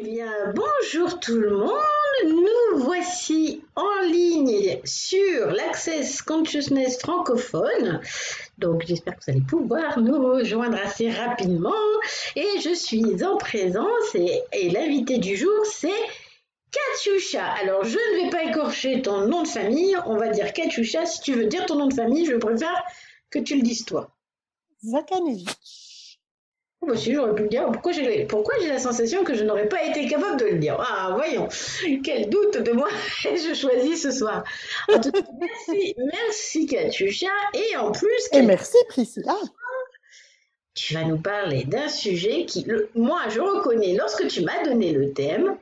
Eh bien, bonjour tout le monde. Nous voici en ligne sur l'Access Consciousness francophone. Donc, j'espère que vous allez pouvoir nous rejoindre assez rapidement. Et je suis en présence et, et l'invité du jour, c'est Katyusha. Alors, je ne vais pas écorcher ton nom de famille. On va dire Katyusha. Si tu veux dire ton nom de famille, je préfère que tu le dises toi. Zakanevich. Oh, bah si, j'aurais pu le dire. Pourquoi j'ai, pourquoi j'ai la sensation que je n'aurais pas été capable de le dire? Ah, voyons, quel doute de moi je choisis ce soir. En tout cas, merci, merci Katusha. Et en plus, Et merci Priscilla. tu vas nous parler d'un sujet qui, le- moi, je reconnais, lorsque tu m'as donné le thème,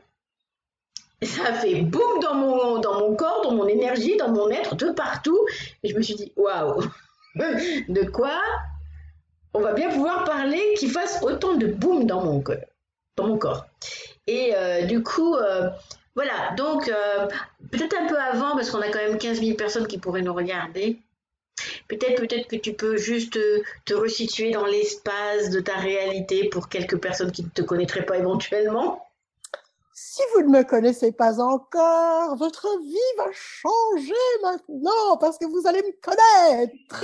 ça a fait boum dans mon, dans mon corps, dans mon énergie, dans mon être, de partout. Et je me suis dit, waouh, de quoi on va bien pouvoir parler qui fasse autant de boum dans mon corps. Et euh, du coup, euh, voilà, donc euh, peut-être un peu avant, parce qu'on a quand même 15 000 personnes qui pourraient nous regarder. Peut-être, peut-être que tu peux juste te resituer dans l'espace de ta réalité pour quelques personnes qui ne te connaîtraient pas éventuellement. Si vous ne me connaissez pas encore, votre vie va changer maintenant parce que vous allez me connaître.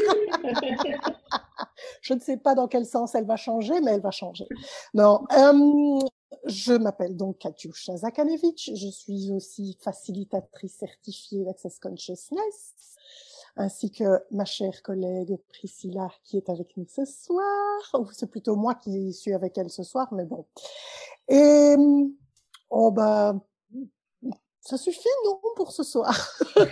je ne sais pas dans quel sens elle va changer, mais elle va changer. Non, euh, je m'appelle donc Katyusha Zakanevich. Je suis aussi facilitatrice certifiée d'Access Consciousness, ainsi que ma chère collègue Priscilla qui est avec nous ce soir. Ou c'est plutôt moi qui suis avec elle ce soir, mais bon. Et Oh bah, ça suffit, non, pour ce soir.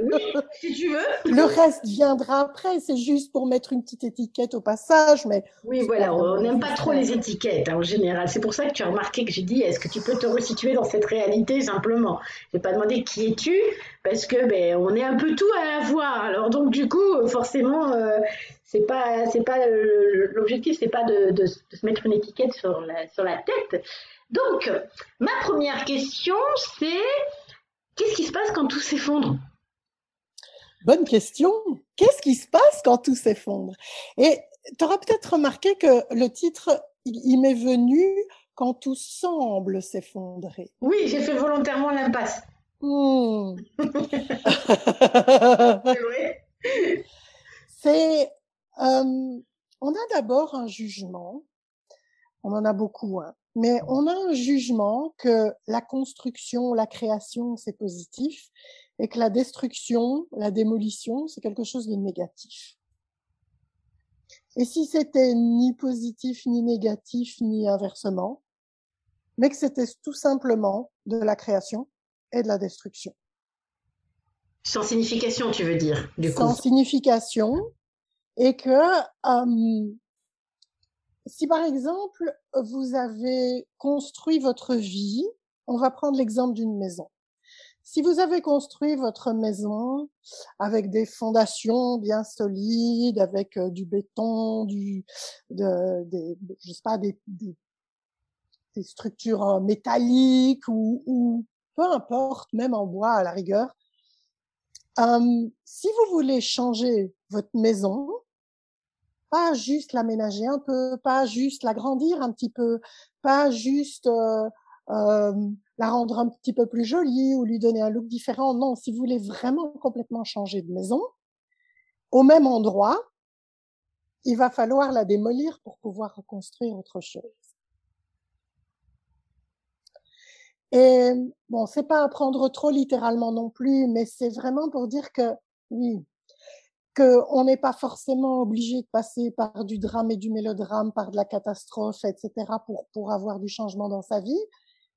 Oui, si tu veux. Le reste viendra après, c'est juste pour mettre une petite étiquette au passage, mais Oui, voilà, on n'aime pas trop les étiquettes hein, en général. C'est pour ça que tu as remarqué que j'ai dit est-ce que tu peux te resituer dans cette réalité simplement? Je n'ai pas demandé qui es-tu parce que ben, on est un peu tout à la fois. Alors donc du coup, forcément, euh, c'est pas c'est pas euh, l'objectif, c'est pas de, de, de se mettre une étiquette sur la sur la tête. Donc ma première question, c'est qu'est-ce qui se passe quand tout s'effondre? Bonne question. Qu'est-ce qui se passe quand tout s'effondre? Et tu auras peut-être remarqué que le titre, il, il m'est venu quand tout semble s'effondrer. Oui, j'ai fait volontairement l'impasse. Hmm. C'est euh, on a d'abord un jugement, on en a beaucoup, hein, mais on a un jugement que la construction, la création, c'est positif, et que la destruction, la démolition, c'est quelque chose de négatif. Et si c'était ni positif, ni négatif, ni inversement, mais que c'était tout simplement de la création et de la destruction. Sans signification, tu veux dire, du coup. sans signification et que euh, si par exemple vous avez construit votre vie, on va prendre l'exemple d'une maison. Si vous avez construit votre maison avec des fondations bien solides, avec euh, du béton, du, de, des, je sais pas, des, des, des structures euh, métalliques ou, ou peu importe, même en bois à la rigueur, si vous voulez changer votre maison, pas juste l'aménager un peu, pas juste l'agrandir un petit peu, pas juste la rendre un petit peu plus jolie ou lui donner un look différent. Non, si vous voulez vraiment complètement changer de maison, au même endroit, il va falloir la démolir pour pouvoir reconstruire autre chose. Et bon, c'est pas à prendre trop littéralement non plus, mais c'est vraiment pour dire que oui, que on n'est pas forcément obligé de passer par du drame et du mélodrame, par de la catastrophe, etc. pour pour avoir du changement dans sa vie.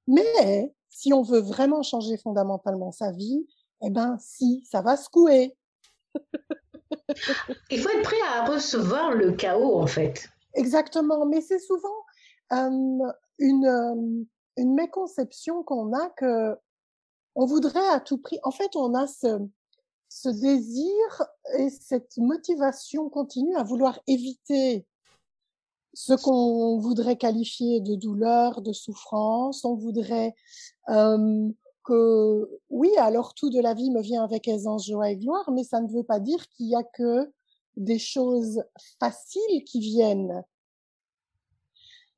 Mais si on veut vraiment changer fondamentalement sa vie, eh ben si, ça va secouer. Il faut être prêt à recevoir le chaos, en fait. Exactement, mais c'est souvent euh, une une méconception qu'on a que on voudrait à tout prix. En fait, on a ce ce désir et cette motivation continue à vouloir éviter ce qu'on voudrait qualifier de douleur, de souffrance. On voudrait que, oui, alors tout de la vie me vient avec aisance, joie et gloire, mais ça ne veut pas dire qu'il y a que des choses faciles qui viennent.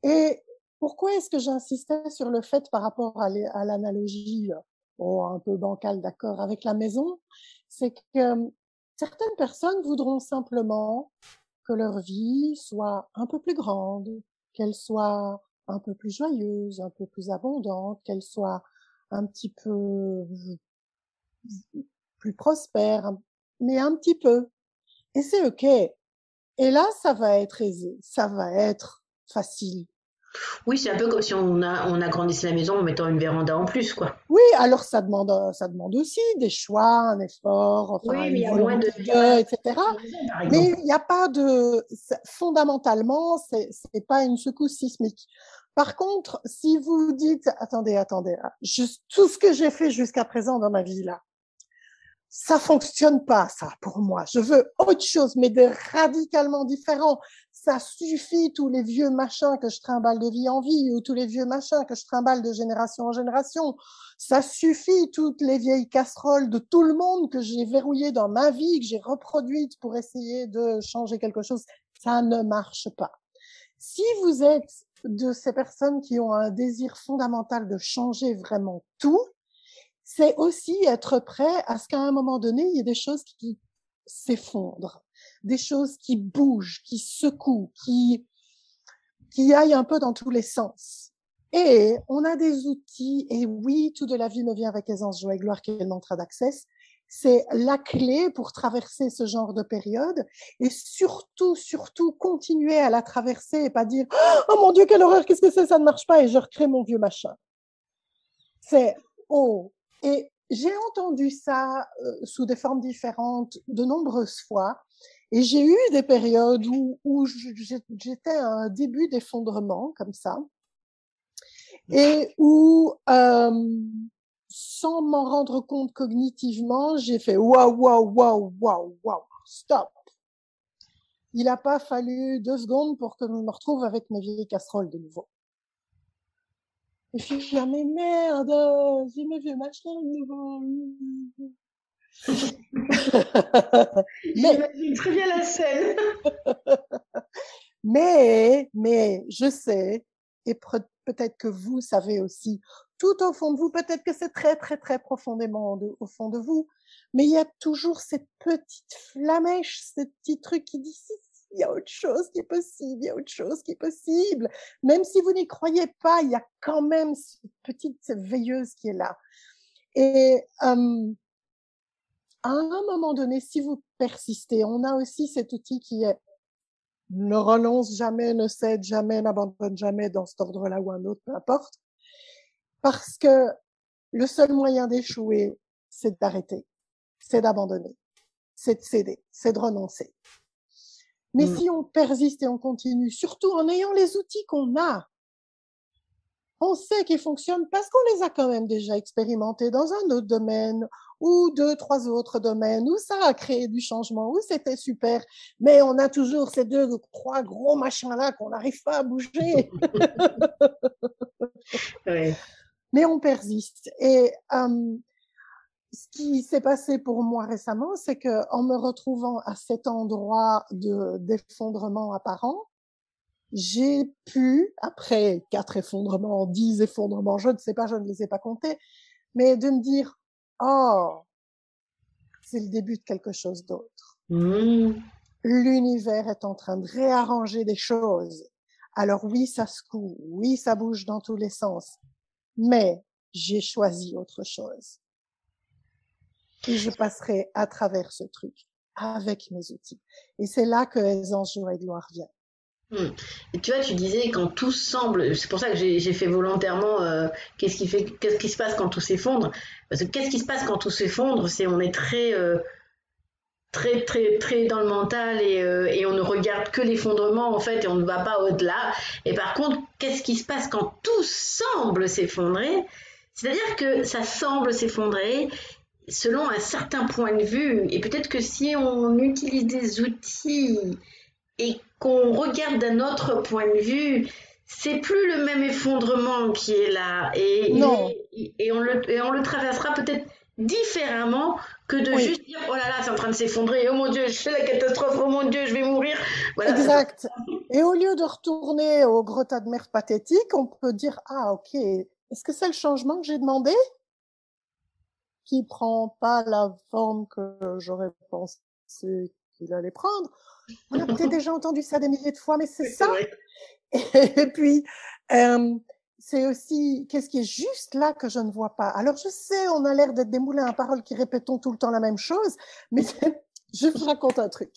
Et pourquoi est-ce que j'insistais sur le fait par rapport à l'analogie oh, un peu bancale, d'accord, avec la maison? C'est que certaines personnes voudront simplement que leur vie soit un peu plus grande, qu'elle soit un peu plus joyeuse, un peu plus abondante, qu'elle soit un petit peu plus prospère, mais un petit peu. Et c'est OK. Et là, ça va être aisé, ça va être facile. Oui, c'est un peu comme si on, a, on agrandissait la maison en mettant une véranda en plus, quoi. Oui, alors ça demande, ça demande aussi des choix, un effort, enfin, oui, mais il y a moins de etc. Mais il n'y a pas de, fondamentalement, c'est, c'est pas une secousse sismique. Par contre, si vous dites, attendez, attendez, juste tout ce que j'ai fait jusqu'à présent dans ma vie là, ça fonctionne pas, ça, pour moi. Je veux autre chose, mais de radicalement différent. Ça suffit tous les vieux machins que je trimballe de vie en vie ou tous les vieux machins que je trimballe de génération en génération. Ça suffit toutes les vieilles casseroles de tout le monde que j'ai verrouillées dans ma vie, que j'ai reproduites pour essayer de changer quelque chose. Ça ne marche pas. Si vous êtes de ces personnes qui ont un désir fondamental de changer vraiment tout, c'est aussi être prêt à ce qu'à un moment donné, il y ait des choses qui s'effondrent, des choses qui bougent, qui secouent, qui, qui aillent un peu dans tous les sens. Et on a des outils, et oui, tout de la vie me vient avec aisance, joie et gloire, qui est le mantra. C'est la clé pour traverser ce genre de période et surtout, surtout continuer à la traverser et pas dire Oh mon Dieu, quelle horreur, qu'est-ce que c'est, ça ne marche pas et je recrée mon vieux machin. C'est Oh, et j'ai entendu ça euh, sous des formes différentes de nombreuses fois. Et j'ai eu des périodes où, où j'étais à un début d'effondrement comme ça. Et où, euh, sans m'en rendre compte cognitivement, j'ai fait waouh, waouh, waouh, waouh, waouh, stop. Il n'a pas fallu deux secondes pour que je me retrouve avec mes vieilles casseroles de nouveau. Et je suis là, mais merde, j'ai mes vieux machins de nouveau. J'imagine très bien la scène. mais, mais, je sais, et peut-être que vous savez aussi, tout au fond de vous, peut-être que c'est très, très, très profondément au fond de vous, mais il y a toujours cette petite flamèche, ce petit truc qui dit si, il y a autre chose qui est possible, il y a autre chose qui est possible. Même si vous n'y croyez pas, il y a quand même cette petite veilleuse qui est là. Et à un moment donné, si vous persistez, on a aussi cet outil qui est ne renonce jamais, ne cède jamais, n'abandonne jamais dans cet ordre-là ou un autre, peu importe. Parce que le seul moyen d'échouer, c'est d'arrêter, c'est d'abandonner, c'est de céder, c'est de renoncer. Mais mm. si on persiste et on continue, surtout en ayant les outils qu'on a, on sait qu'ils fonctionnent parce qu'on les a quand même déjà expérimentés dans un autre domaine ou deux, trois autres domaines où ça a créé du changement, où c'était super. Mais on a toujours ces deux trois gros machins-là qu'on n'arrive pas à bouger. Mais on persiste. Et euh, ce qui s'est passé pour moi récemment, c'est que en me retrouvant à cet endroit de d'effondrement apparent, j'ai pu, après quatre effondrements, dix effondrements, je ne sais pas, je ne les ai pas comptés, mais de me dire, oh, c'est le début de quelque chose d'autre. Mmh. L'univers est en train de réarranger des choses. Alors oui, ça secoue, oui, ça bouge dans tous les sens, mais j'ai choisi autre chose et je passerai à travers ce truc avec mes outils. Et c'est là que Aisance, Joie et Gloire vient. Hmm. Tu vois, tu disais quand tout semble, c'est pour ça que j'ai fait volontairement euh, qu'est-ce qui se passe quand tout s'effondre? Parce que qu'est-ce qui se passe quand tout s'effondre? C'est on est très, euh, très, très, très dans le mental euh, et on ne regarde que l'effondrement en fait et on ne va pas au-delà. Et par contre, qu'est-ce qui se passe quand tout semble s'effondrer? C'est-à-dire que ça semble s'effondrer selon un certain point de vue. Et peut-être que si on utilise des outils et qu'on regarde d'un autre point de vue, c'est plus le même effondrement qui est là. Et, et, on, le, et on le traversera peut-être différemment que de juste dire oh là là c'est en train de s'effondrer oh mon dieu je fais la catastrophe oh mon dieu je vais mourir exact Et au lieu de retourner au gros tas de merde pathétique, on peut dire, ah, ok, est-ce que c'est le changement que j'ai demandé? Qui prend pas la forme que j'aurais pensé qu'il allait prendre? On a peut-être déjà entendu ça des milliers de fois, mais c'est ça. Et puis, euh, c'est aussi qu'est-ce qui est juste là que je ne vois pas? Alors je sais, on a l'air d'être des moulins à parole qui répétons tout le temps la même chose, mais je vous raconte un truc.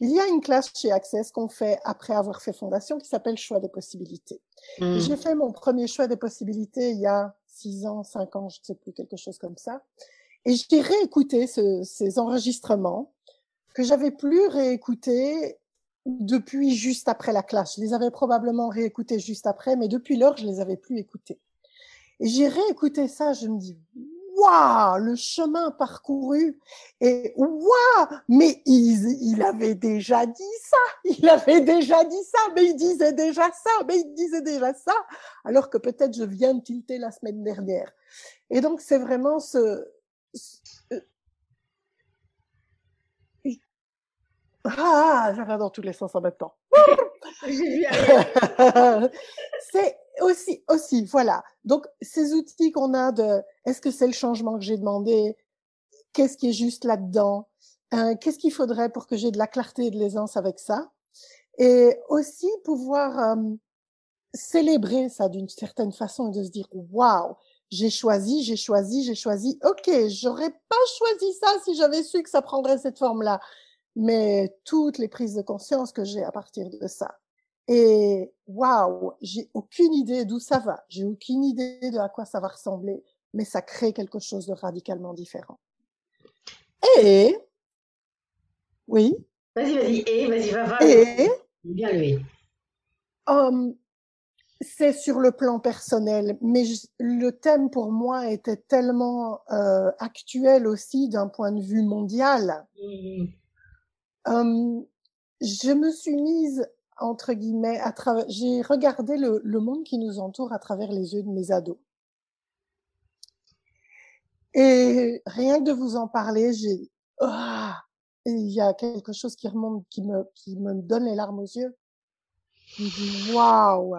Il y a une classe chez Access qu'on fait après avoir fait fondation qui s'appelle choix des possibilités. Hmm. J'ai fait mon premier choix des possibilités il y a six ans, cinq ans, je ne sais plus, quelque chose comme ça. Et j'ai réécouté ce, ces enregistrements que j'avais plus réécoutés depuis juste après la classe. Je les avais probablement réécoutés juste après, mais depuis lors, je les avais plus écoutés. Et j'ai réécouté ça, je me dis, waouh, le chemin parcouru, et waouh, mais il, il avait déjà dit ça, il avait déjà dit ça, mais il disait déjà ça, mais il disait déjà ça, alors que peut-être je viens de tilter la semaine dernière. Et donc, c'est vraiment ce, ah, ça va dans tous les sens en même temps. c'est aussi, aussi, voilà. Donc, ces outils qu'on a de, est-ce que c'est le changement que j'ai demandé? Qu'est-ce qui est juste là-dedans? Euh, qu'est-ce qu'il faudrait pour que j'ai de la clarté et de l'aisance avec ça? Et aussi pouvoir euh, célébrer ça d'une certaine façon et de se dire, waouh, j'ai choisi, j'ai choisi, j'ai choisi. Ok, j'aurais pas choisi ça si j'avais su que ça prendrait cette forme-là mais toutes les prises de conscience que j'ai à partir de ça. Et waouh, j'ai aucune idée d'où ça va, j'ai aucune idée de à quoi ça va ressembler, mais ça crée quelque chose de radicalement différent. Et oui. Vas-y, vas-y, et vas-y, va, va. Et bien lui. Um, c'est sur le plan personnel, mais le thème pour moi était tellement euh, actuel aussi d'un point de vue mondial. Mmh je me suis mise entre guillemets à travers. J'ai regardé le, monde qui nous entoure à travers les yeux de mes ados. Et rien que de vous en parler, j'ai ah, il y a quelque chose qui remonte, qui me qui me donne les larmes aux yeux. Je me dis waouh,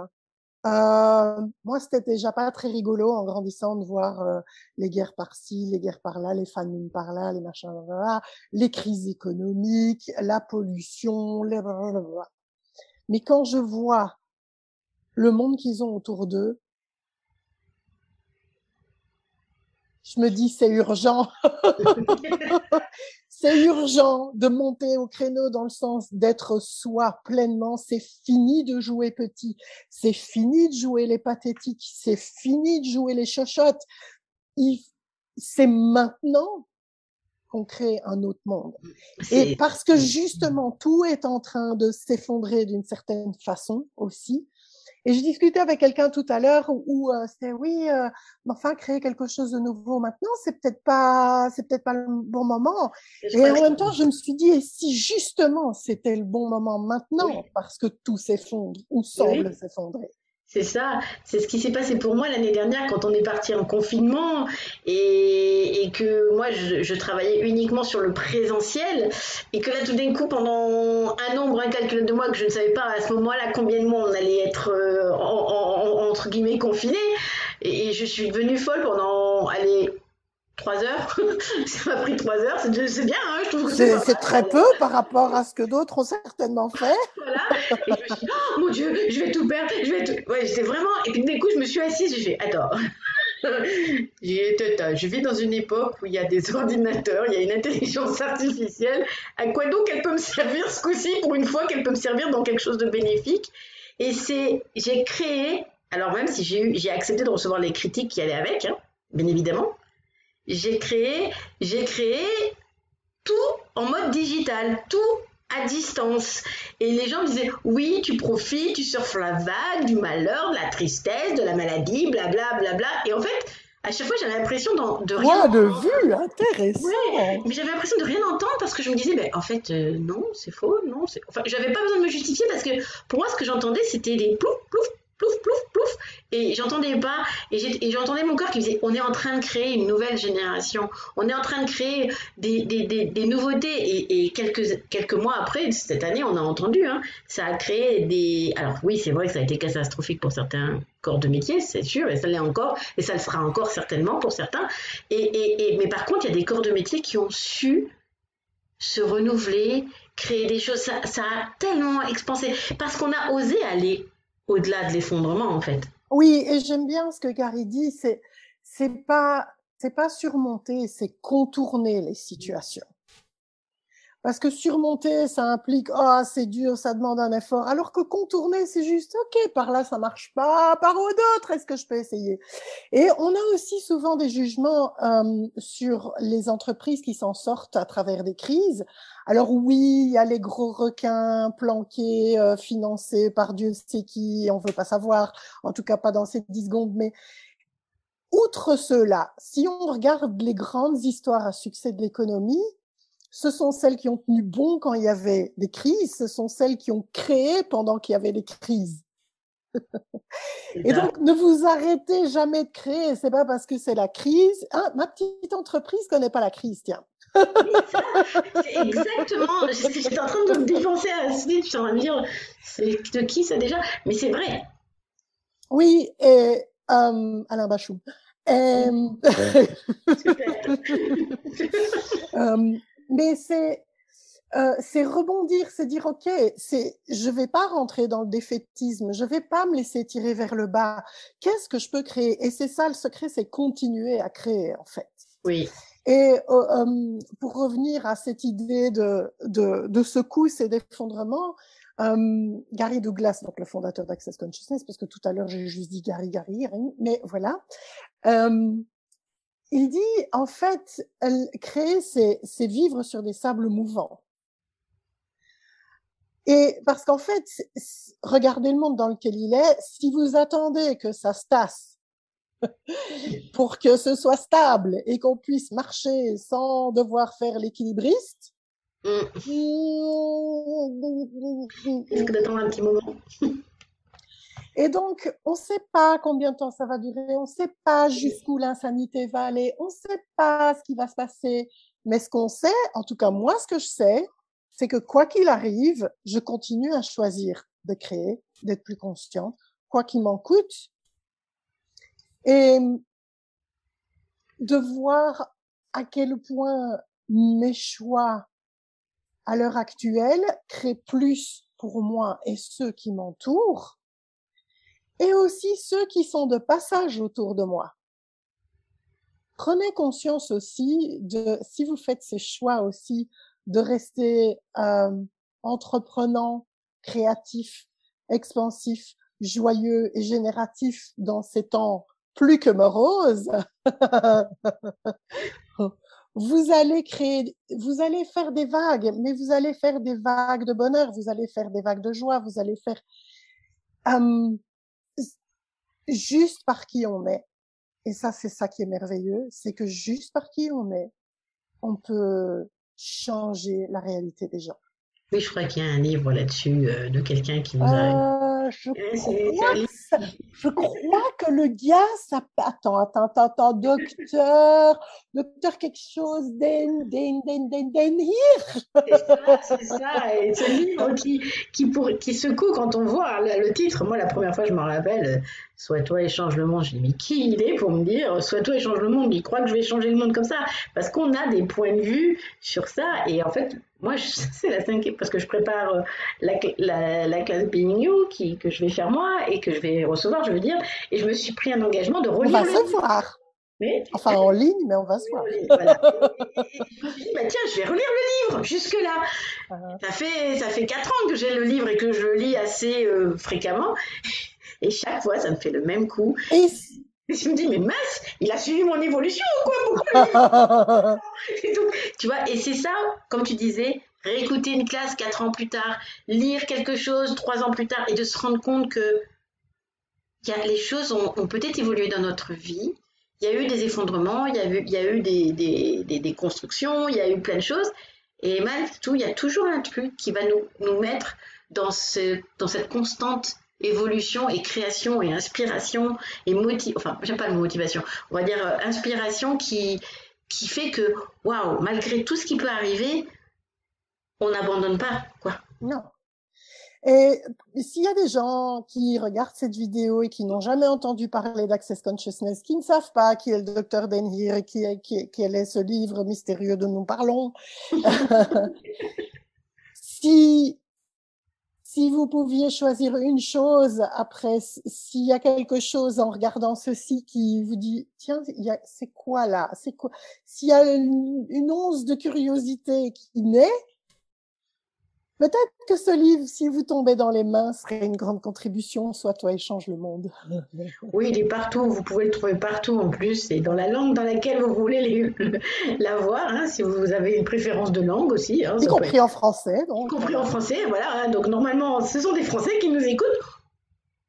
euh, moi, c'était déjà pas très rigolo en grandissant de voir euh, les guerres par-ci, les guerres par-là, les famines par-là, les machins les crises économiques, la pollution, les Mais quand je vois le monde qu'ils ont autour d'eux, je me dis c'est urgent. c'est urgent de monter au créneau dans le sens d'être soi pleinement. C'est fini de jouer petit. C'est fini de jouer les pathétiques. C'est fini de jouer les chochottes. C'est maintenant qu'on crée un autre monde. Et parce que justement, tout est en train de s'effondrer d'une certaine façon aussi, et je discutais avec quelqu'un tout à l'heure où, euh, c'était oui, euh, enfin créer quelque chose de nouveau maintenant, c'est peut-être pas, c'est peut-être pas le bon moment. Et en même temps, je me suis dit, et si justement c'était le bon moment maintenant, parce que tout s'effondre ou semble s'effondrer? C'est ça, c'est ce qui s'est passé pour moi l'année dernière quand on est parti en confinement. Et, que moi je, travaillais uniquement sur le présentiel. Et que là tout d'un coup pendant un nombre incalculable de mois que je ne savais pas à ce moment-là combien de mois on allait être euh, en, entre guillemets confinés et, et, je suis devenue folle pendant allez Trois heures, ça m'a pris trois heures, c'est bien, hein, je trouve c'est très peu par rapport à ce que d'autres ont certainement fait. voilà, et je me suis dit, oh mon Dieu, je vais tout perdre, je vais tout. Ouais, j'étais vraiment. Et puis d'un coup, je me suis assise, j'ai fait, attends. je vis dans une époque où il y a des ordinateurs, il y a une intelligence artificielle. À quoi donc elle peut me servir ce coup-ci pour une fois qu'elle peut me servir dans quelque chose de bénéfique? Et c'est, j'ai créé, alors même si j'ai accepté de recevoir les critiques qui allaient avec, hein, bien évidemment, j'ai créé, j'ai créé tout en mode digital, tout à distance. Et les gens me disaient, oui, tu profites, tu surfes la vague du malheur, de la tristesse, de la maladie, blablabla. Bla, bla. Et en fait, à chaque fois, j'avais l'impression de rien. de vue, intéressant. mais j'avais l'impression de rien entendre parce que je me disais, ben, en fait, euh, non, c'est faux, non. Enfin, j'avais pas besoin de me justifier parce que pour moi, ce que j'entendais, c'était des plouf, plouf, plouf, plouf, plouf, et j'entendais pas, et j'entendais mon corps qui disait, on est en train de créer une nouvelle génération, on est en train de créer des, nouveautés, et, quelques, quelques mois après, cette année, on a entendu, hein, ça a créé des... Alors oui, c'est vrai que ça a été catastrophique pour certains corps de métier, c'est sûr, et ça l'est encore, et ça le sera encore certainement pour certains, et, mais par contre, il y a des corps de métier qui ont su se renouveler, créer des choses, ça a tellement expansé, parce qu'on a osé aller au-delà de l'effondrement, en fait. Oui, et j'aime bien ce que Gary dit, c'est c'est pas c'est pas surmonter, c'est contourner les situations. Parce que surmonter, ça implique ah c'est dur, ça demande un effort, alors que contourner, c'est juste ok par là ça marche pas, par où d'autres est-ce que je peux essayer? Et on a aussi souvent des jugements euh, sur les entreprises qui s'en sortent à travers des crises. Alors oui, il y a les gros requins planqués, euh, financés par Dieu sait qui, on veut pas savoir, en tout cas pas dans ces 10 secondes, mais outre cela, si on regarde les grandes histoires à succès de l'économie, ce sont celles qui ont tenu bon quand il y avait des crises, ce sont celles qui ont créé pendant qu'il y avait des crises. Et donc, ne vous arrêtez jamais de créer. C'est pas parce que c'est la crise. Ah, ma petite entreprise connaît pas la crise, tiens. exactement. J'étais en train de me défoncer à ce je suis en train de dire, c'est de qui ça déjà? Mais c'est vrai. Oui, et euh, Alain Bachou. Euh, mais c'est euh, c'est rebondir, c'est dire ok, c'est je vais pas rentrer dans le défaitisme, je vais pas me laisser tirer vers le bas. Qu'est-ce que je peux créer? Et c'est ça le secret, c'est continuer à créer en fait. Oui. Et euh, euh, pour revenir à cette idée de, de, de secousse et d'effondrement, euh, Gary Douglas, donc le fondateur d'Access Consciousness, parce que tout à l'heure j'ai juste dit Gary, Gary, mais voilà. Euh, il dit, en fait, créer, c'est vivre sur des sables mouvants. Et parce qu'en fait, regardez le monde dans lequel il est, si vous attendez que ça se tasse pour que ce soit stable et qu'on puisse marcher sans devoir faire l'équilibriste. Mm. d'attendre un petit moment. Et donc, on ne sait pas combien de temps ça va durer, on ne sait pas jusqu'où l'insanité va aller, on ne sait pas ce qui va se passer. Mais ce qu'on sait, en tout cas moi, ce que je sais, c'est que quoi qu'il arrive, je continue à choisir de créer, d'être plus consciente, quoi qu'il m'en coûte, et de voir à quel point mes choix à l'heure actuelle créent plus pour moi et ceux qui m'entourent, et aussi ceux qui sont de passage autour de moi. Prenez conscience aussi de, si vous faites ces choix aussi, de rester euh, entreprenant, créatif, expansif, joyeux et génératif dans ces temps plus que morose, vous allez créer, vous allez faire des vagues, mais vous allez faire des vagues de bonheur, vous allez faire des vagues de joie, vous allez faire euh, juste par qui on est. Et ça, c'est ça qui est merveilleux, c'est que juste par qui on est, on peut changer la réalité des gens. Oui, je crois qu'il y a un livre là-dessus euh, de quelqu'un qui nous a je, crois je crois que le gars, ça. Attends, attends, attends, attends, docteur, docteur quelque chose, Den, Den, Den, Den, Den, C'est ça. Et ce livre qui, qui, pour, qui secoue quand on voit le titre. Moi, la première fois, je me rappelle, Soit toi et change le monde. Je dis, mais qui il est pour me dire, soit toi et change le monde Il croit que je vais changer le monde comme ça. Parce qu'on a des points de vue sur ça. Et en fait, moi, c'est la cinquième, parce que je prépare euh, la, la, la classe Being You qui, que je vais faire moi et que je vais recevoir, je veux dire. Et je me suis pris un engagement de relire. On va se voir. enfin, en ligne, mais on va se voir. Voilà. je me suis dit, bah, tiens, je vais relire le livre jusque-là. Uh-huh. Ça fait ça fait quatre ans que j'ai le livre et que je le lis assez euh, fréquemment. Et chaque fois, ça me fait le même coup. Et je me dis, mais mince, il a suivi mon évolution ou quoi Tu vois, et c'est ça, comme tu disais, réécouter une classe quatre ans plus tard, lire quelque chose trois ans plus tard et de se rendre compte que y a, les choses ont, peut-être évolué dans notre vie. Il y a eu des effondrements, il y a eu, y a eu des, des, des, constructions, il y a eu plein de choses. Et malgré tout, il y a toujours un truc qui va nous, nous mettre dans, ce, dans cette constante évolution et création et inspiration et motivation, enfin, j'aime pas le mot motivation, on va dire euh, inspiration qui, qui fait que, waouh, malgré tout ce qui peut arriver, on n'abandonne pas, quoi. Non. Et s'il y a des gens qui regardent cette vidéo et qui n'ont jamais entendu parler d'Access Consciousness, qui ne savent pas qui est le docteur Denhir et qui, qui, quel est ce livre mystérieux dont nous parlons, si, si vous pouviez choisir une chose après, s'il y a quelque chose en regardant ceci qui vous dit, tiens, c'est quoi là? C'est quoi? S'il y a une, une once de curiosité qui naît, Peut-être que ce livre, si vous tombez dans les mains, serait une grande contribution, soit toi échange le monde. Oui, il est partout, vous pouvez le trouver partout en plus, et dans la langue dans laquelle vous voulez l'avoir, hein, si vous avez une préférence de langue aussi. Hein, y compris en français. Donc. Y compris en français, voilà. Hein. donc normalement, ce sont des Français qui nous écoutent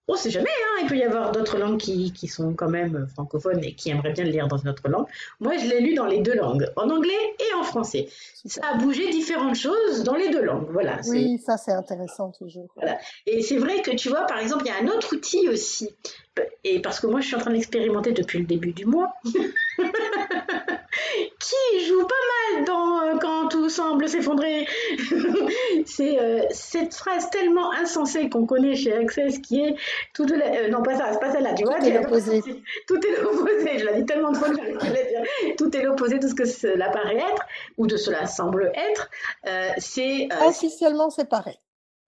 on sait jamais, hein, il peut y avoir d'autres langues qui, qui, sont quand même francophones et qui aimeraient bien le lire dans une autre langue. Moi, je l'ai lu dans les deux langues, en anglais et en français. Ça a bougé différentes choses dans les deux langues. Voilà. Oui, ça c'est intéressant toujours. Voilà. Et c'est vrai que tu vois, par exemple, il y a un autre outil aussi, et parce que moi, je suis en train d'expérimenter depuis le début du mois. qui joue pas mal dans euh, semble s'effondrer. c'est euh, cette phrase tellement insensée qu'on connaît chez Access qui est tout de la... Euh, non pas ça, c'est pas celle-là, tu vois. Tout est l'opposé. Tout est l'opposé. Je l'ai dit tellement dire. Tout est l'opposé de ce que cela paraît être ou de cela semble être. c'est officiellement pareil.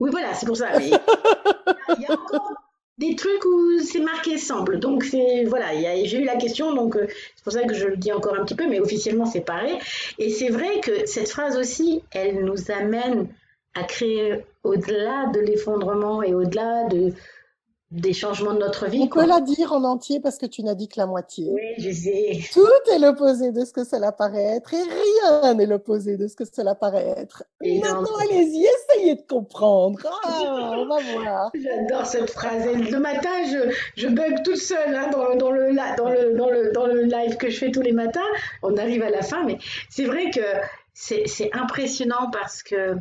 Oui, voilà, c'est pour ça. Mais il y a encore des trucs où c'est marqué semble. Donc c'est voilà, j'ai eu la question, donc euh, c'est pour ça que je le dis encore un petit peu, mais officiellement c'est pareil. Et c'est vrai que cette phrase aussi, elle nous amène à créer au-delà de l'effondrement et au-delà de des changements de notre vie. On peut la dire en entier parce que tu n'as dit que la moitié. Oui, je sais. Tout est l'opposé de ce que cela paraît être et rien n'est l'opposé de ce que cela paraît être. Et Maintenant, allez-y, essayez de comprendre. Ah, on va voir. J'adore cette phrase. le matin, je, je bug toute seule hein, dans, dans, le, dans, le, dans, le, dans le live que je fais tous les matins. On arrive à la fin, mais c'est vrai que c'est impressionnant parce que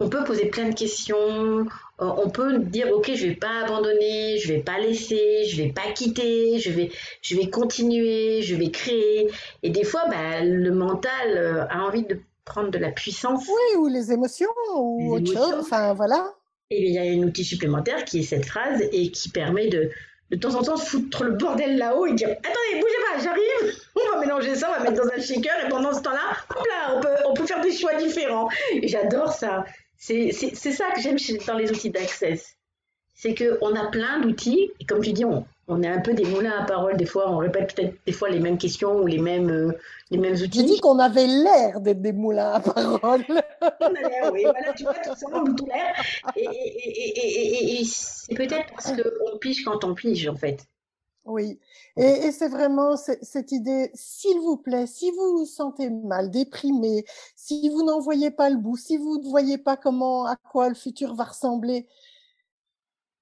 on peut poser plein de questions, on peut dire ok je vais pas abandonner, je vais pas laisser, je vais pas quitter, je vais je vais continuer, je vais créer. Et des fois bah, le mental euh, a envie de prendre de la puissance. Oui, ou les émotions ou autre chose. Enfin voilà. Et il y a un outil supplémentaire qui est cette phrase et qui permet de de temps en temps foutre le bordel là-haut et dire attendez bougez pas j'arrive on va mélanger ça on va mettre dans un shaker et pendant ce temps-là hop là on peut on peut faire des choix différents et j'adore ça c'est ça que j'aime dans les outils d'Access. C'est qu'on a plein d'outils, et comme tu dis, on, on est un peu des moulins à parole, des fois, on répète peut-être des fois les mêmes questions ou les mêmes, euh, les mêmes outils. J'ai dit qu'on avait l'air d'être des moulins à parole. on a l'air, oui, voilà, tu vois, tout ça, on tout l'air. Et, et, et, et c'est peut-être parce qu'on pige quand on pige, en fait. Oui, et, c'est vraiment cette idée, s'il vous plaît, si vous vous sentez mal, déprimé, si vous n'en voyez pas le bout, si vous ne voyez pas comment, à quoi le futur va ressembler,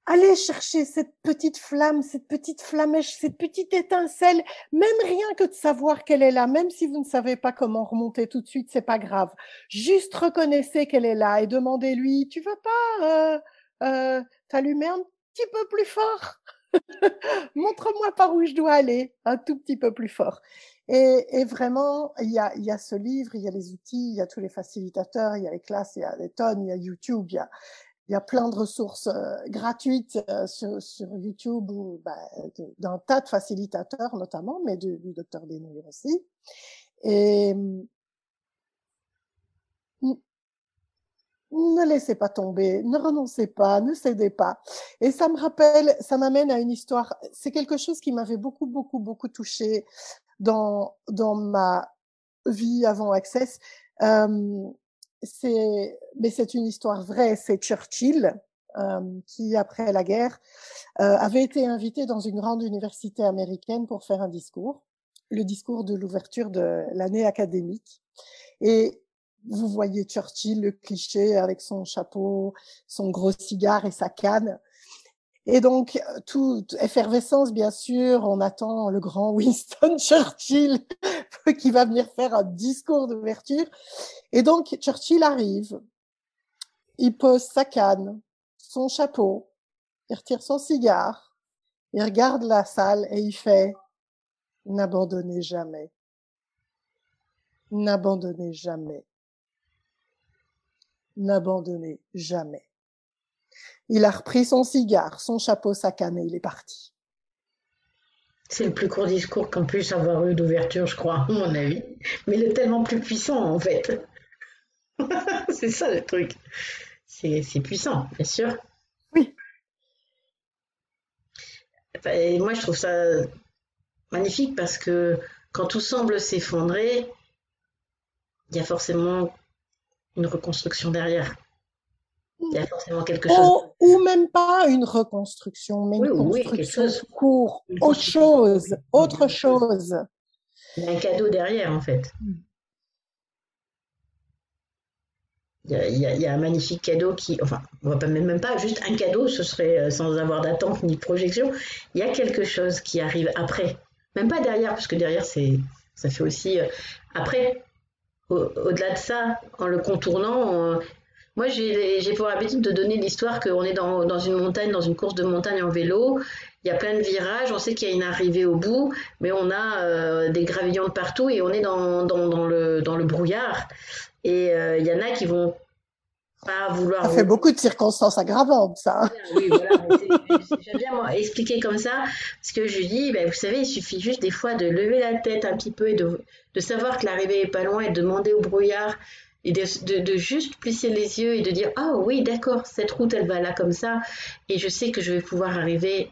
allez chercher cette petite flamme, cette petite flamèche, cette petite étincelle, même rien que de savoir qu'elle est là, même si vous ne savez pas comment remonter tout de suite, c'est pas grave. Juste reconnaissez qu'elle est là et demandez-lui, tu veux pas euh, euh, t'allumer un petit peu plus fort? Montre-moi par où je dois aller, un tout petit peu plus fort. Et, vraiment, il y a, y a ce livre, il y a les outils, il y a tous les facilitateurs, il y a les classes, il y a des tonnes, il y a YouTube, il y a, y a plein de ressources euh, gratuites euh, sur, YouTube ou bah, d'un tas de facilitateurs notamment, mais du, docteur Denouille aussi. Et ne laissez pas tomber, ne renoncez pas, ne cédez pas. Et ça me rappelle, ça m'amène à une histoire. C'est quelque chose qui m'avait beaucoup, beaucoup, beaucoup touché dans dans ma vie avant Access. Euh, c'est, mais c'est une histoire vraie. C'est Churchill euh, qui, après la guerre, euh, avait été invité dans une grande université américaine pour faire un discours, le discours de l'ouverture de l'année académique. Et vous voyez Churchill, le cliché, avec son chapeau, son gros cigare et sa canne. Et donc, toute effervescence, bien sûr, on attend le grand Winston Churchill qui va venir faire un discours d'ouverture. Et donc, Churchill arrive, il pose sa canne, son chapeau, il retire son cigare, il regarde la salle et il fait N'abandonnez jamais. N'abandonnez jamais. N'abandonnez jamais. Il a repris son cigare, son chapeau, sa canne et il est parti. C'est le plus court discours qu'on puisse avoir eu d'ouverture, je crois, à mon avis. Mais il est tellement plus puissant, en fait. c'est ça le truc. C'est puissant, bien sûr. Oui. Et moi, je trouve ça magnifique parce que quand tout semble s'effondrer, il y a forcément une reconstruction derrière. Il y a forcément quelque chose. Ou, même pas une reconstruction, mais une construction court, autre chose, autre chose. Il y a un cadeau derrière, en fait. Hmm. Il y, a, un magnifique cadeau qui, enfin, on va pas même pas juste un cadeau, ce serait euh, sans avoir d'attente ni de projection. Il y a quelque chose qui arrive après, même pas derrière, parce que derrière c'est, ça fait aussi euh, après. Au-delà de ça, en le contournant, moi j'ai, pour habitude de donner l'histoire qu'on est dans, dans, une montagne, dans une course de montagne en vélo. Il y a plein de virages, on sait qu'il y a une arrivée au bout, mais on a euh, des gravillons de partout et on est dans, dans, dans, le, brouillard. Et euh, il y en a qui vont pas vouloir. Ça fait beaucoup de circonstances aggravantes, ça. Oui, voilà. J'aime bien expliquer comme ça, parce que je dis, ben, vous savez, il suffit juste des fois de lever la tête un petit peu et de, de savoir que l'arrivée est pas loin et de demander au brouillard et de, de, juste plisser les yeux et de dire ah oui d'accord cette route elle va là comme ça et je sais que je vais pouvoir arriver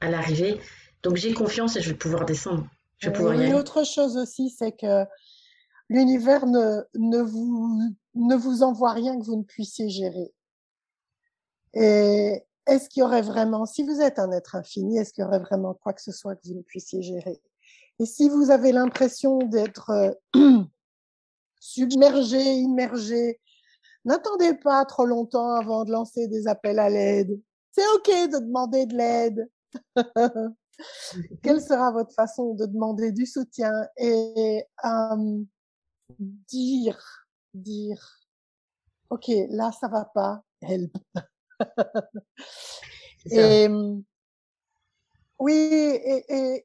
à l'arrivée donc j'ai confiance et je vais pouvoir descendre je vais pouvoir y autre chose aussi c'est que l'univers ne, ne, vous, ne vous envoie rien que vous ne puissiez gérer. Et est-ce qu'il y aurait vraiment, si vous êtes un être infini, est-ce qu'il y aurait vraiment quoi que ce soit que vous ne puissiez gérer? Et si vous avez l'impression d'être euh, submergé, immergé, n'attendez pas trop longtemps avant de lancer des appels à l'aide. C'est OK de demander de l'aide. Quelle sera votre façon de demander du soutien Et euh, dire, dire, ok, là ça va pas, help. et oui, et,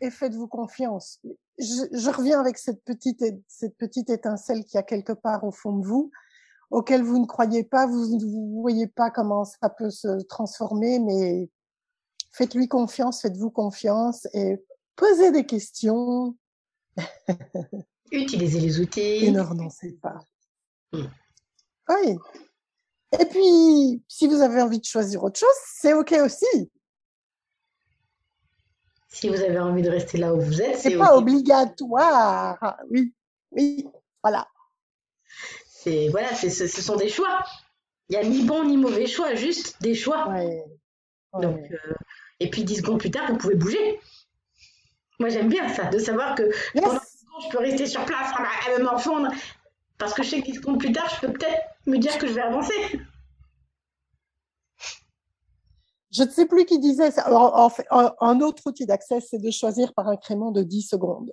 et, faites-vous confiance. Je, reviens avec cette petite, cette petite étincelle qui a quelque part au fond de vous, auquel vous ne croyez pas, vous ne voyez pas comment ça peut se transformer, mais faites-lui confiance, faites-vous confiance et posez des questions. Utilisez les outils. Et ne renoncez pas. Hmm. Oui. Et puis, si vous avez envie de choisir autre chose, c'est OK aussi. Si vous avez envie de rester là où vous êtes, c'est pas obligatoire. Oui, oui, voilà. C'est voilà, ce sont des choix. Il n'y a ni bon ni mauvais choix, juste des choix. Donc, euh, et puis dix secondes plus tard, vous pouvez bouger. Moi, j'aime bien ça, de savoir que je peux rester sur place à me morfondre parce que je sais qu'ils secondes plus tard, je peux peut-être me dire que je vais avancer. Je ne sais plus qui disait ça. Alors, en fait, un autre outil d'accès, c'est de choisir par incrément de 10 secondes.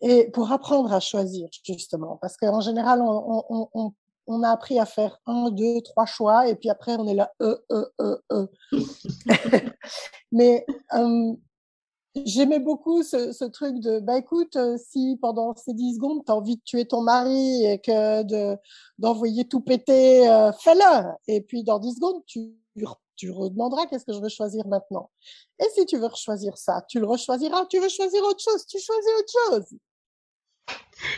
Et pour apprendre à choisir, justement, parce qu'en général, on, on, on, on, a appris à faire un, deux, trois choix, et puis après, on est là, euh, euh, euh, euh. Mais euh, J'aimais beaucoup ce, ce, truc de, bah écoute, euh, si pendant ces 10 secondes, tu as envie de tuer ton mari et que de, d'envoyer tout péter, euh, fais-le. Et puis dans 10 secondes, tu, tu redemanderas qu'est-ce que je veux choisir maintenant. Et si tu veux choisir ça, tu le rechoisiras. Tu veux choisir autre chose, tu choisis autre chose.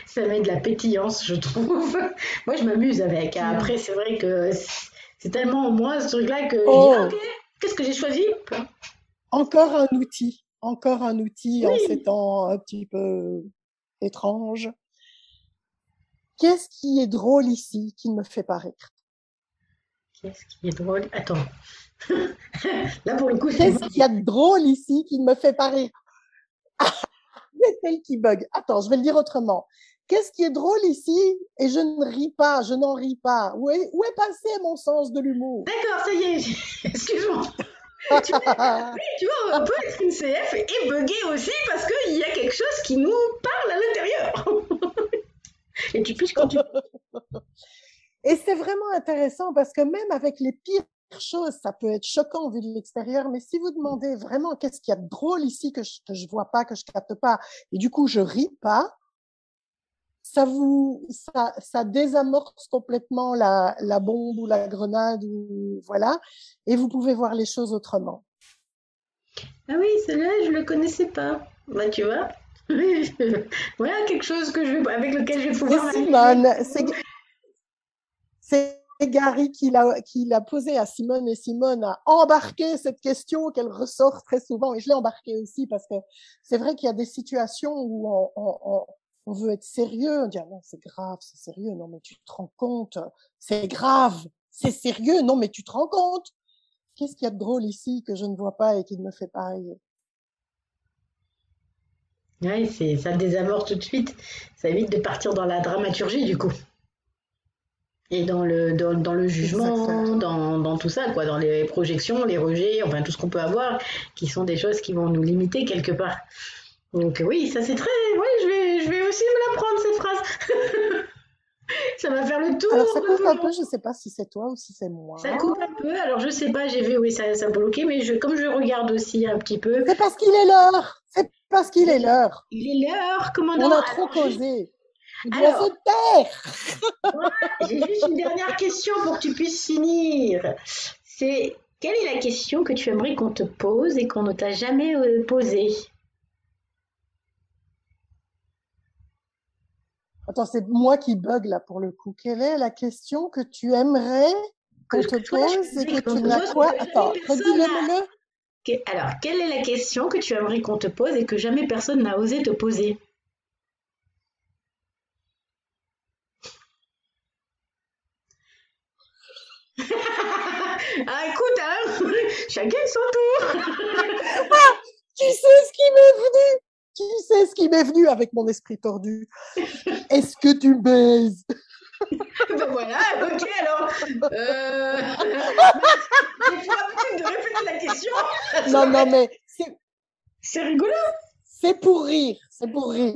Ça met de la pétillance, je trouve. moi, je m'amuse avec. Après, c'est vrai que c'est tellement moi ce truc-là que oh. je dis, ok, qu'est-ce que j'ai choisi? Encore un outil encore un outil en ces temps un petit peu étranges. Qu'est-ce qui est drôle ici qui ne me fait pas rire? Qu'est-ce qui est drôle? Attends. Là, pour le coup, Qu'est-ce qu'il y a de drôle ici qui ne me fait pas rire? A tel qui bug. Attends, je vais le dire autrement. Qu'est-ce qui est drôle ici Et je ne ris pas, je n'en ris pas? Où est, où est passé mon sens de l'humour? D'accord, ça y est. Excuse-moi tu, vois, on peut être une CF et bugger aussi parce qu'il y a quelque chose qui nous parle à l'intérieur. et tu piches quand tu. Et c'est vraiment intéressant parce que même avec les pires chose, ça peut être choquant vu de l'extérieur, mais si vous demandez vraiment qu'est-ce qu'il y a de drôle ici que je, que je vois pas, que je capte pas, et du coup je ris pas, ça vous, ça, ça désamorce complètement la, la bombe ou la grenade ou voilà, et vous pouvez voir les choses autrement. Ah oui, celle-là, je le connaissais pas. Bah, tu vois. voilà quelque chose que je, avec lequel je vais pouvoir. Simone, c'est Gary qui l'a, qui l'a posé à Simone et Simone a embarqué cette question qu'elle ressort très souvent et je l'ai embarqué aussi parce que c'est vrai qu'il y a des situations où on, on, on veut être sérieux, on dit ah non c'est grave, c'est sérieux, non mais tu te rends compte, c'est grave, c'est sérieux, non mais tu te rends compte. Qu'est-ce qu'il y a de drôle ici que je ne vois pas et qui me fait pas rire Oui, c'est ça désamorce tout de suite. Ça évite de partir dans la dramaturgie du coup. Et dans le, dans, dans le jugement, dans, dans, tout ça, quoi, dans les projections, les rejets, enfin tout ce qu'on peut avoir, qui sont des choses qui vont nous limiter quelque part. Donc oui, ça c'est très. Oui, je vais, je vais aussi me la prendre cette phrase. ça va faire le tour. Alors ça coupe un peu, je sais pas si c'est toi ou si c'est moi. Ça coupe un peu, alors je sais pas, j'ai vu, oui, ça, ça bloqué, mais je, comme je regarde aussi un petit peu. C'est parce qu'il est l'heure C'est parce qu'il est l'heure Il est l'heure, commandant. On a trop causé. Alors, se taire. j'ai juste une dernière question pour que tu puisses finir. C'est quelle est la question que tu aimerais qu'on te pose et qu'on ne t'a jamais euh, posée? Attends, c'est moi qui bug là pour le coup. Quelle est la question que tu aimerais qu'on te pose et que tu n'as quoi Attends, redis-le-le. Alors, quelle est la question que tu aimerais qu'on te pose et que jamais personne n'a osé te poser? Ah, écoute, hein, chacun son tour. ah, tu sais ce qui m'est venu? Tu sais ce qui m'est venu avec mon esprit tordu? Est-ce que tu baises? Ben voilà, ok, alors. Euh... J'ai pas l'habitude de répéter la question. Non, non, mais c'est. C'est rigolo. C'est pour rire, c'est pour rire.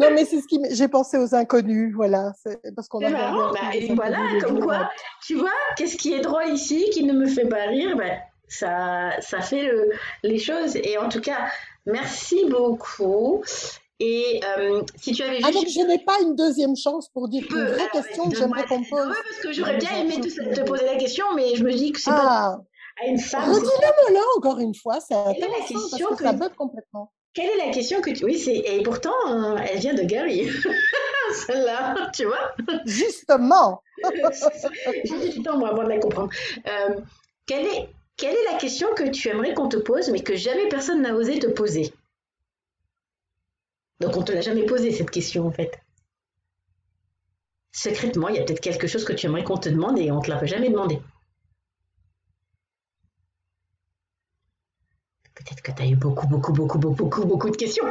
Non, mais c'est ce qui j'ai pensé aux inconnus, voilà, parce qu'on a marrant, bah, et voilà, comme quoi, tu vois, qu'est-ce qui est drôle ici, qui ne me fait pas rire, ben, ça, ça fait le, les choses. Et en tout cas, merci beaucoup. Et euh, si tu avais juste... Ah donc je n'ai pas une deuxième chance pour dire une vraie question que j'aimerais qu'on pose. Oui, parce que j'aurais bien aimé te, te, poser la question, mais je me dis que c'est ah. pas à une femme. Redis-le-moi là encore une fois, c'est intéressant parce que, que ça bug complètement. Quelle est la question que tu... Oui, c'est... Et pourtant, euh, elle vient de Gary. Celle-là, tu vois Justement J'ai du temps, moi, avant de la comprendre. Euh, quelle, est... quelle est la question que tu aimerais qu'on te pose, mais que jamais personne n'a osé te poser? Donc, on te l'a jamais posé, cette question, en fait. Secrètement, il y a peut-être quelque chose que tu aimerais qu'on te demande et on ne te l'a jamais demandé. Peut-être que tu as eu beaucoup, beaucoup, beaucoup, beaucoup, beaucoup, beaucoup de questions.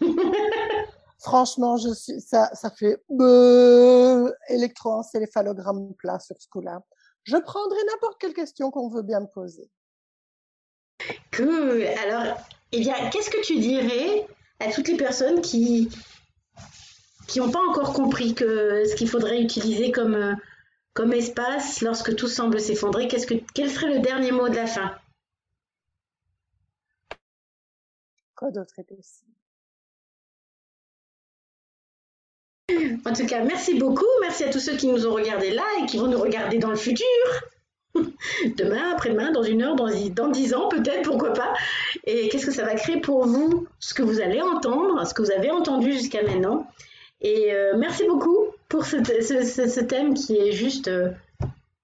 Franchement, je suis, ça, ça fait euh, électroencéphalogramme plat sur ce coup-là. Je prendrai n'importe quelle question qu'on veut bien me poser. Cool. Alors, eh bien, qu'est-ce que tu dirais à toutes les personnes qui qui n'ont pas encore compris que ce qu'il faudrait utiliser comme comme espace lorsque tout semble s'effondrer? Qu'est-ce que quel serait le dernier mot de la fin? D'autre est possible? En tout cas, merci beaucoup. Merci à tous ceux qui nous ont regardés là et qui vont nous regarder dans le futur. Demain, après-demain, dans une heure, dans, dix ans, peut-être, pourquoi pas. Et qu'est-ce que ça va créer pour vous, ce que vous allez entendre, ce que vous avez entendu jusqu'à maintenant. Et euh, merci beaucoup pour ce, thème qui est juste. Euh,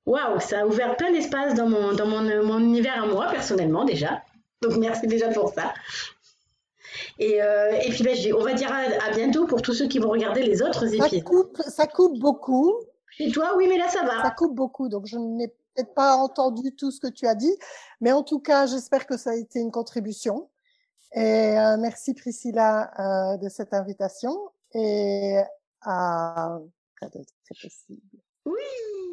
waouh, ça a ouvert plein d'espace dans, mon, dans mon, mon univers à moi, personnellement, déjà. Donc merci déjà pour ça. Et, euh, et puis, ben, on va dire à, bientôt pour tous ceux qui vont regarder les autres épisodes. Ça coupe, ça coupe beaucoup. Chez toi, oui, mais là, ça va. Ça coupe beaucoup, donc je n'ai peut-être pas entendu tout ce que tu as dit. Mais en tout cas, j'espère que ça a été une contribution. Et euh, merci Priscilla euh, de cette invitation. Et à... c'est possible. Oui